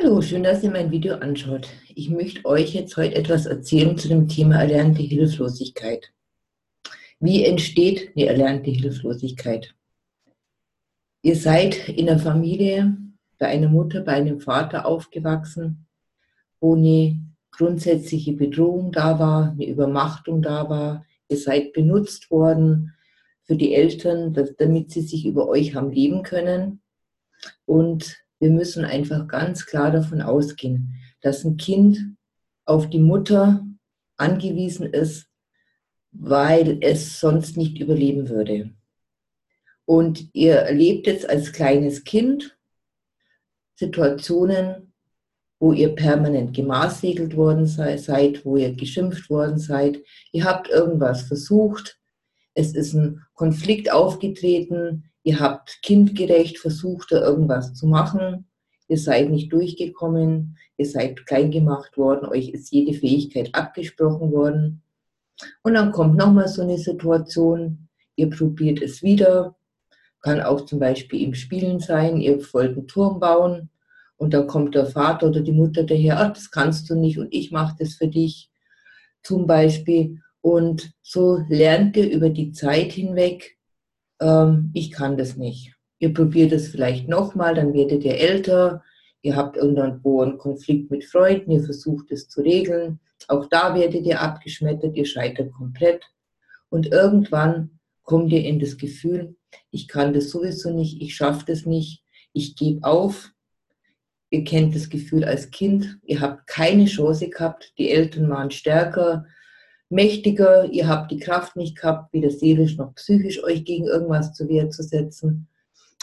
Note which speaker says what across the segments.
Speaker 1: Hallo, schön, dass ihr mein Video anschaut. Ich möchte euch jetzt heute etwas erzählen zu dem Thema erlernte Hilflosigkeit. Wie entsteht eine erlernte Hilflosigkeit? Ihr seid in einer Familie, bei einer Mutter, bei einem Vater aufgewachsen, wo eine grundsätzliche Bedrohung da war, eine Übermachtung da war. Ihr seid benutzt worden für die Eltern, damit sie sich über euch haben leben können. Und wir müssen einfach ganz klar davon ausgehen, dass ein Kind auf die Mutter angewiesen ist, weil es sonst nicht überleben würde. Und ihr erlebt jetzt als kleines Kind Situationen, wo ihr permanent gemaßregelt worden seid, wo ihr geschimpft worden seid. Ihr habt irgendwas versucht. Es ist ein Konflikt aufgetreten ihr habt kindgerecht versucht, da irgendwas zu machen, ihr seid nicht durchgekommen, ihr seid klein gemacht worden, euch ist jede Fähigkeit abgesprochen worden. Und dann kommt nochmal so eine Situation, ihr probiert es wieder, kann auch zum Beispiel im Spielen sein, ihr wollt einen Turm bauen. Und dann kommt der Vater oder die Mutter daher, ach, das kannst du nicht und ich mache das für dich. Zum Beispiel. Und so lernt ihr über die Zeit hinweg, ähm, ich kann das nicht. Ihr probiert es vielleicht nochmal, dann werdet ihr älter, ihr habt irgendwo einen Konflikt mit Freunden, ihr versucht es zu regeln. Auch da werdet ihr abgeschmettert, ihr scheitert komplett. Und irgendwann kommt ihr in das Gefühl, ich kann das sowieso nicht, ich schaffe das nicht, ich gebe auf. Ihr kennt das Gefühl als Kind, ihr habt keine Chance gehabt, die Eltern waren stärker, mächtiger, ihr habt die Kraft nicht gehabt, weder seelisch noch psychisch euch gegen irgendwas zur Wehr zu setzen.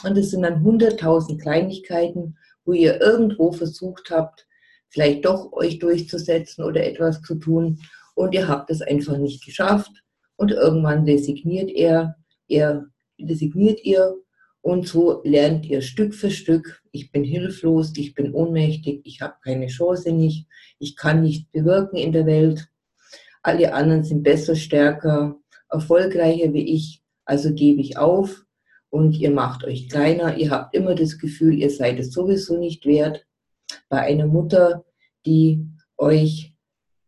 Speaker 1: Und es sind dann hunderttausend Kleinigkeiten, wo ihr irgendwo versucht habt, vielleicht doch euch durchzusetzen oder etwas zu tun. Und ihr habt es einfach nicht geschafft. Und irgendwann resigniert er, er resigniert ihr. Und so lernt ihr Stück für Stück, ich bin hilflos, ich bin ohnmächtig, ich habe keine Chance nicht, ich kann nicht bewirken in der Welt alle anderen sind besser, stärker, erfolgreicher wie ich, also gebe ich auf und ihr macht euch kleiner. Ihr habt immer das Gefühl, ihr seid es sowieso nicht wert. Bei einer Mutter, die euch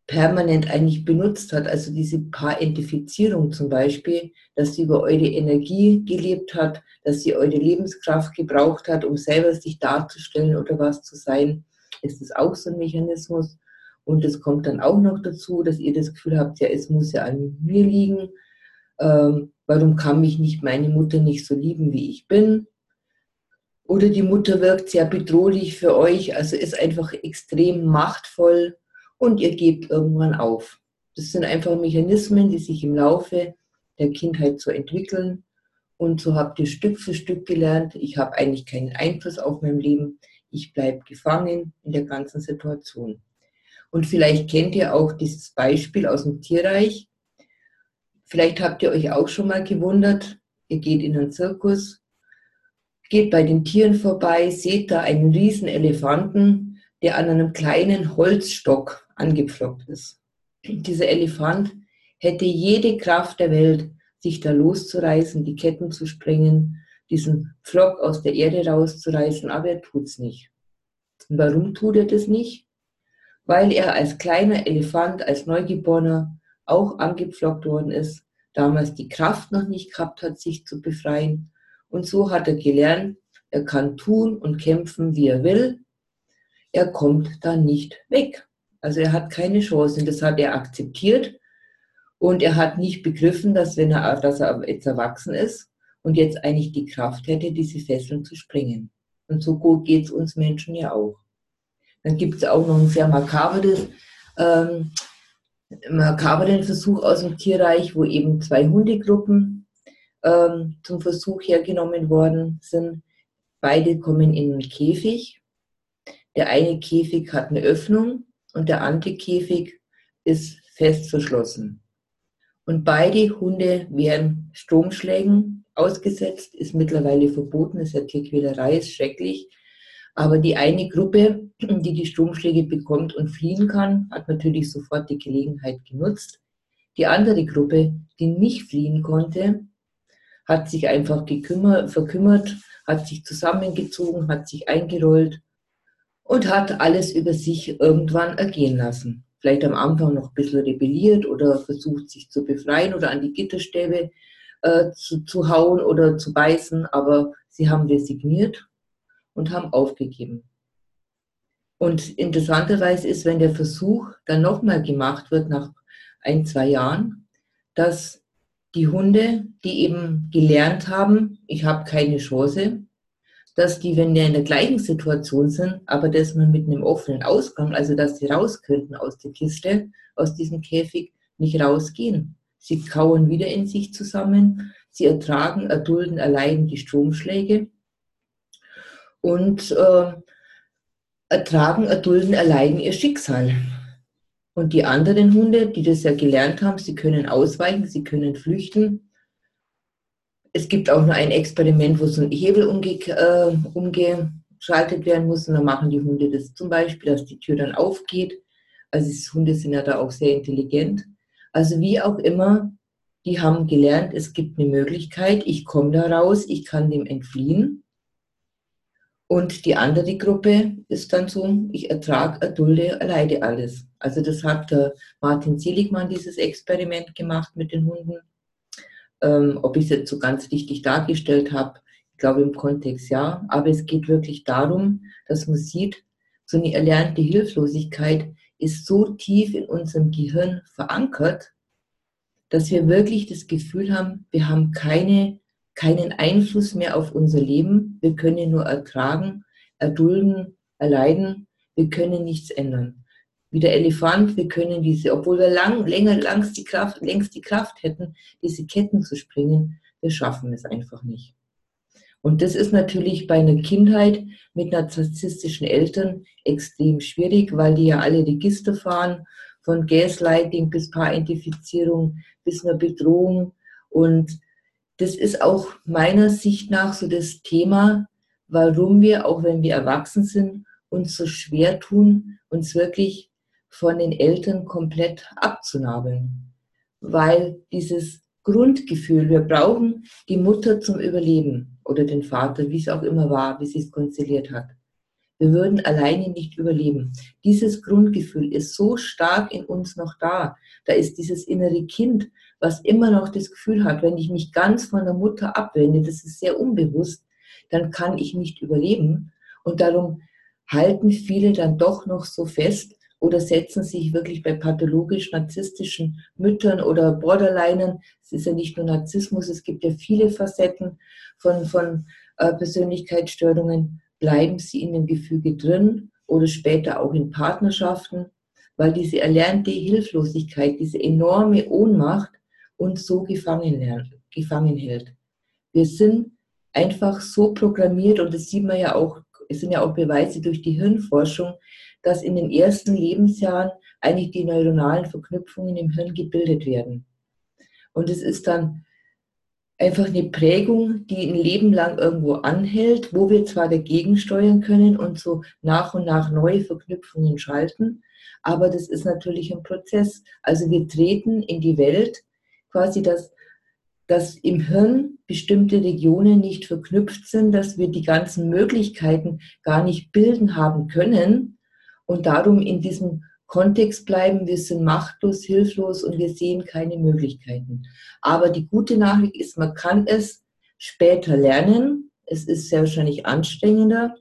Speaker 1: permanent eigentlich benutzt hat, also diese Parentifizierung zum Beispiel, dass sie über eure Energie gelebt hat, dass sie eure Lebenskraft gebraucht hat, um selber sich darzustellen oder was zu sein, ist es auch so ein Mechanismus. Und es kommt dann auch noch dazu, dass ihr das Gefühl habt, ja, es muss ja an mir liegen. Ähm, warum kann mich nicht meine Mutter nicht so lieben, wie ich bin? Oder die Mutter wirkt sehr bedrohlich für euch, also ist einfach extrem machtvoll und ihr gebt irgendwann auf. Das sind einfach Mechanismen, die sich im Laufe der Kindheit so entwickeln. Und so habt ihr Stück für Stück gelernt, ich habe eigentlich keinen Einfluss auf mein Leben, ich bleibe gefangen in der ganzen Situation. Und vielleicht kennt ihr auch dieses Beispiel aus dem Tierreich. Vielleicht habt ihr euch auch schon mal gewundert, ihr geht in einen Zirkus, geht bei den Tieren vorbei, seht da einen riesen Elefanten, der an einem kleinen Holzstock angepflockt ist. Dieser Elefant hätte jede Kraft der Welt, sich da loszureißen, die Ketten zu sprengen, diesen Pflock aus der Erde rauszureißen, aber er tut es nicht. Und warum tut er das nicht? Weil er als kleiner Elefant, als Neugeborener auch angepflockt worden ist, damals die Kraft noch nicht gehabt hat, sich zu befreien. Und so hat er gelernt, er kann tun und kämpfen, wie er will. Er kommt da nicht weg. Also er hat keine Chance. Und das hat er akzeptiert. Und er hat nicht begriffen, dass, wenn er, dass er jetzt erwachsen ist und jetzt eigentlich die Kraft hätte, diese Fesseln zu springen. Und so gut geht es uns Menschen ja auch. Dann gibt es auch noch ein sehr makaberes, ähm, makaberen Versuch aus dem Tierreich, wo eben zwei Hundegruppen ähm, zum Versuch hergenommen worden sind. Beide kommen in einen Käfig. Der eine Käfig hat eine Öffnung und der andere Käfig ist fest verschlossen. Und beide Hunde werden Stromschlägen ausgesetzt, ist mittlerweile verboten, ist ja Tierquälerei, ist schrecklich. Aber die eine Gruppe, die die Stromschläge bekommt und fliehen kann, hat natürlich sofort die Gelegenheit genutzt. Die andere Gruppe, die nicht fliehen konnte, hat sich einfach gekümmert, verkümmert, hat sich zusammengezogen, hat sich eingerollt und hat alles über sich irgendwann ergehen lassen. Vielleicht am Anfang noch ein bisschen rebelliert oder versucht, sich zu befreien oder an die Gitterstäbe äh, zu, zu hauen oder zu beißen, aber sie haben resigniert und haben aufgegeben. Und interessanterweise ist, wenn der Versuch dann nochmal gemacht wird nach ein, zwei Jahren, dass die Hunde, die eben gelernt haben, ich habe keine Chance, dass die, wenn die in der gleichen Situation sind, aber dass man mit einem offenen Ausgang, also dass sie raus könnten aus der Kiste, aus diesem Käfig, nicht rausgehen. Sie kauen wieder in sich zusammen, sie ertragen, erdulden, erleiden die Stromschläge und äh, ertragen, erdulden, erleiden ihr Schicksal. Und die anderen Hunde, die das ja gelernt haben, sie können ausweichen, sie können flüchten. Es gibt auch noch ein Experiment, wo so ein Hebel umge äh, umgeschaltet werden muss. Und dann machen die Hunde das zum Beispiel, dass die Tür dann aufgeht. Also Hunde sind ja da auch sehr intelligent. Also wie auch immer, die haben gelernt, es gibt eine Möglichkeit, ich komme da raus, ich kann dem entfliehen. Und die andere Gruppe ist dann so, ich ertrage, erdulde, erleide alles. Also das hat der Martin Seligmann dieses Experiment gemacht mit den Hunden. Ähm, ob ich es jetzt so ganz richtig dargestellt habe, ich glaube im Kontext ja, aber es geht wirklich darum, dass man sieht, so eine erlernte Hilflosigkeit ist so tief in unserem Gehirn verankert, dass wir wirklich das Gefühl haben, wir haben keine keinen Einfluss mehr auf unser Leben. Wir können nur ertragen, erdulden, erleiden. Wir können nichts ändern. Wie der Elefant, wir können diese, obwohl wir lang, länger, längst die Kraft, längst die Kraft hätten, diese Ketten zu springen, wir schaffen es einfach nicht. Und das ist natürlich bei einer Kindheit mit narzisstischen Eltern extrem schwierig, weil die ja alle Register fahren, von Gaslighting bis Paaridentifizierung bis einer Bedrohung. Und das ist auch meiner Sicht nach so das Thema, warum wir, auch wenn wir erwachsen sind, uns so schwer tun, uns wirklich von den Eltern komplett abzunabeln. Weil dieses Grundgefühl, wir brauchen die Mutter zum Überleben oder den Vater, wie es auch immer war, wie sie es konziliert hat. Wir würden alleine nicht überleben. Dieses Grundgefühl ist so stark in uns noch da. Da ist dieses innere Kind, was immer noch das Gefühl hat, wenn ich mich ganz von der Mutter abwende, das ist sehr unbewusst, dann kann ich nicht überleben. Und darum halten viele dann doch noch so fest oder setzen sich wirklich bei pathologisch-narzisstischen Müttern oder Borderlinern. Es ist ja nicht nur Narzissmus, es gibt ja viele Facetten von, von äh, Persönlichkeitsstörungen. Bleiben sie in dem Gefüge drin oder später auch in Partnerschaften, weil diese erlernte Hilflosigkeit, diese enorme Ohnmacht uns so gefangen, gefangen hält. Wir sind einfach so programmiert und das sieht man ja auch, es sind ja auch Beweise durch die Hirnforschung, dass in den ersten Lebensjahren eigentlich die neuronalen Verknüpfungen im Hirn gebildet werden. Und es ist dann einfach eine Prägung, die ein Leben lang irgendwo anhält, wo wir zwar dagegen steuern können und so nach und nach neue Verknüpfungen schalten, aber das ist natürlich ein Prozess. Also wir treten in die Welt quasi, dass, dass im Hirn bestimmte Regionen nicht verknüpft sind, dass wir die ganzen Möglichkeiten gar nicht bilden haben können und darum in diesem Kontext bleiben, wir sind machtlos, hilflos und wir sehen keine Möglichkeiten. Aber die gute Nachricht ist, man kann es später lernen. Es ist sehr wahrscheinlich anstrengender,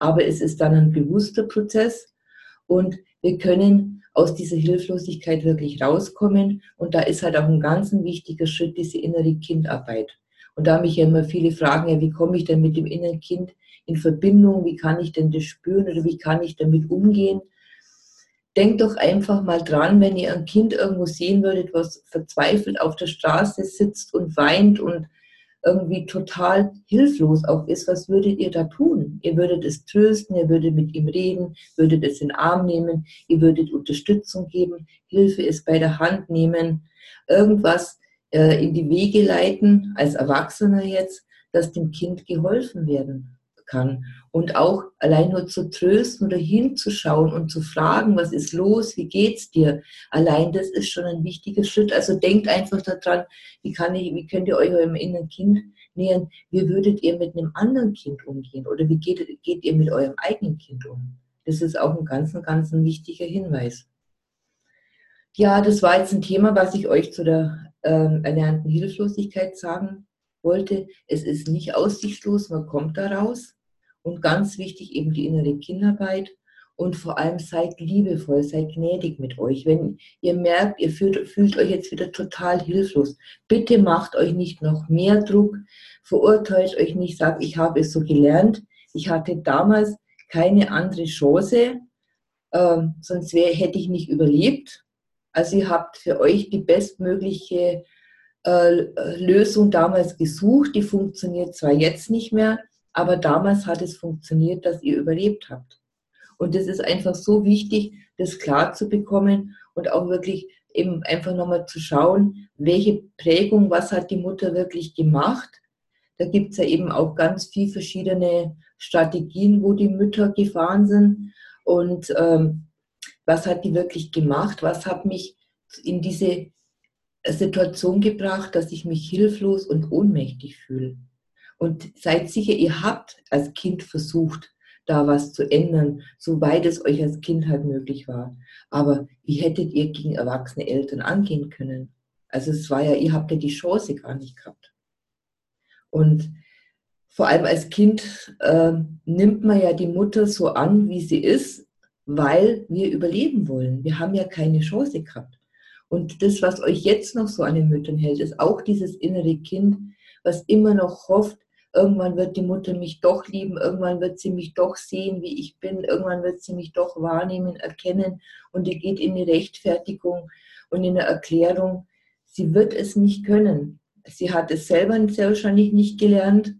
Speaker 1: aber es ist dann ein bewusster Prozess und wir können aus dieser Hilflosigkeit wirklich rauskommen. Und da ist halt auch ein ganz wichtiger Schritt diese innere Kindarbeit. Und da mich ja immer viele fragen, ja, wie komme ich denn mit dem inneren Kind in Verbindung? Wie kann ich denn das spüren oder wie kann ich damit umgehen? Denkt doch einfach mal dran, wenn ihr ein Kind irgendwo sehen würdet, was verzweifelt auf der Straße sitzt und weint und irgendwie total hilflos auch ist, was würdet ihr da tun? Ihr würdet es trösten, ihr würdet mit ihm reden, würdet es in den Arm nehmen, ihr würdet Unterstützung geben, Hilfe ist bei der Hand nehmen, irgendwas äh, in die Wege leiten, als Erwachsener jetzt, dass dem Kind geholfen werden kann. Und auch allein nur zu trösten oder hinzuschauen und zu fragen, was ist los, wie geht's dir? Allein das ist schon ein wichtiger Schritt. Also denkt einfach daran, wie kann ich, wie könnt ihr euch eurem inneren Kind nähern? Wie würdet ihr mit einem anderen Kind umgehen? Oder wie geht, geht ihr mit eurem eigenen Kind um? Das ist auch ein ganz, ganz ein wichtiger Hinweis. Ja, das war jetzt ein Thema, was ich euch zu der ähm, erlernten Hilflosigkeit sagen wollte. Es ist nicht aussichtslos, man kommt daraus. Und ganz wichtig eben die innere Kindarbeit. Und vor allem seid liebevoll, seid gnädig mit euch. Wenn ihr merkt, ihr fühlt, fühlt euch jetzt wieder total hilflos, bitte macht euch nicht noch mehr Druck, verurteilt euch nicht, sagt, ich habe es so gelernt. Ich hatte damals keine andere Chance, ähm, sonst wär, hätte ich nicht überlebt. Also ihr habt für euch die bestmögliche äh, Lösung damals gesucht. Die funktioniert zwar jetzt nicht mehr, aber damals hat es funktioniert, dass ihr überlebt habt. Und das ist einfach so wichtig, das klar zu bekommen und auch wirklich eben einfach nochmal zu schauen, welche Prägung, was hat die Mutter wirklich gemacht. Da gibt es ja eben auch ganz viele verschiedene Strategien, wo die Mütter gefahren sind. Und ähm, was hat die wirklich gemacht? Was hat mich in diese Situation gebracht, dass ich mich hilflos und ohnmächtig fühle? Und seid sicher, ihr habt als Kind versucht, da was zu ändern, soweit es euch als Kind halt möglich war. Aber wie hättet ihr gegen erwachsene Eltern angehen können? Also es war ja, ihr habt ja die Chance gar nicht gehabt. Und vor allem als Kind äh, nimmt man ja die Mutter so an, wie sie ist, weil wir überleben wollen. Wir haben ja keine Chance gehabt. Und das, was euch jetzt noch so an den Müttern hält, ist auch dieses innere Kind, was immer noch hofft, Irgendwann wird die Mutter mich doch lieben, irgendwann wird sie mich doch sehen, wie ich bin, irgendwann wird sie mich doch wahrnehmen, erkennen und die geht in die Rechtfertigung und in eine Erklärung. Sie wird es nicht können. Sie hat es selber wahrscheinlich nicht gelernt.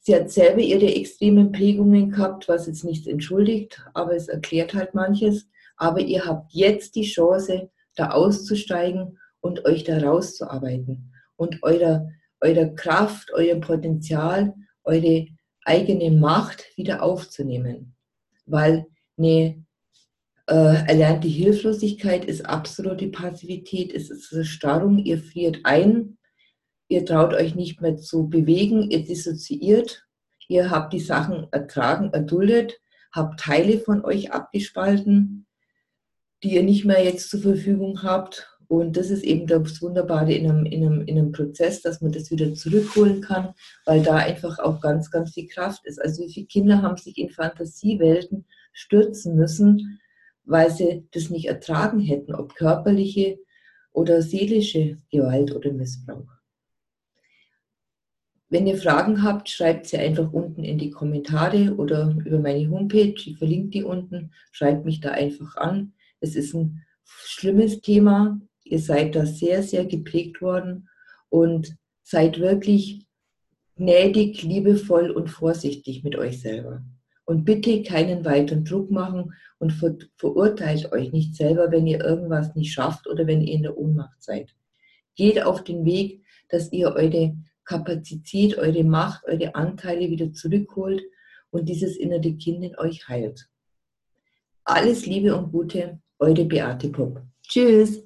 Speaker 1: Sie hat selber ihre extremen Prägungen gehabt, was jetzt nichts entschuldigt, aber es erklärt halt manches. Aber ihr habt jetzt die Chance, da auszusteigen und euch da rauszuarbeiten und eurer eurer Kraft, euer Potenzial, eure eigene Macht wieder aufzunehmen. Weil eine äh, erlernte Hilflosigkeit ist absolute Passivität, es ist Starrung, ihr friert ein, ihr traut euch nicht mehr zu bewegen, ihr dissoziiert, ihr habt die Sachen ertragen, erduldet, habt Teile von euch abgespalten, die ihr nicht mehr jetzt zur Verfügung habt und das ist eben das Wunderbare in einem, in, einem, in einem Prozess, dass man das wieder zurückholen kann, weil da einfach auch ganz, ganz viel Kraft ist. Also wie viele Kinder haben sich in Fantasiewelten stürzen müssen, weil sie das nicht ertragen hätten, ob körperliche oder seelische Gewalt oder Missbrauch. Wenn ihr Fragen habt, schreibt sie einfach unten in die Kommentare oder über meine Homepage. Ich verlinke die unten. Schreibt mich da einfach an. Es ist ein schlimmes Thema. Ihr seid da sehr, sehr geprägt worden und seid wirklich gnädig, liebevoll und vorsichtig mit euch selber. Und bitte keinen weiteren Druck machen und ver verurteilt euch nicht selber, wenn ihr irgendwas nicht schafft oder wenn ihr in der Ohnmacht seid. Geht auf den Weg, dass ihr eure Kapazität, eure Macht, eure Anteile wieder zurückholt und dieses innere Kind in euch heilt. Alles Liebe und Gute, eure Beate Pupp. Tschüss!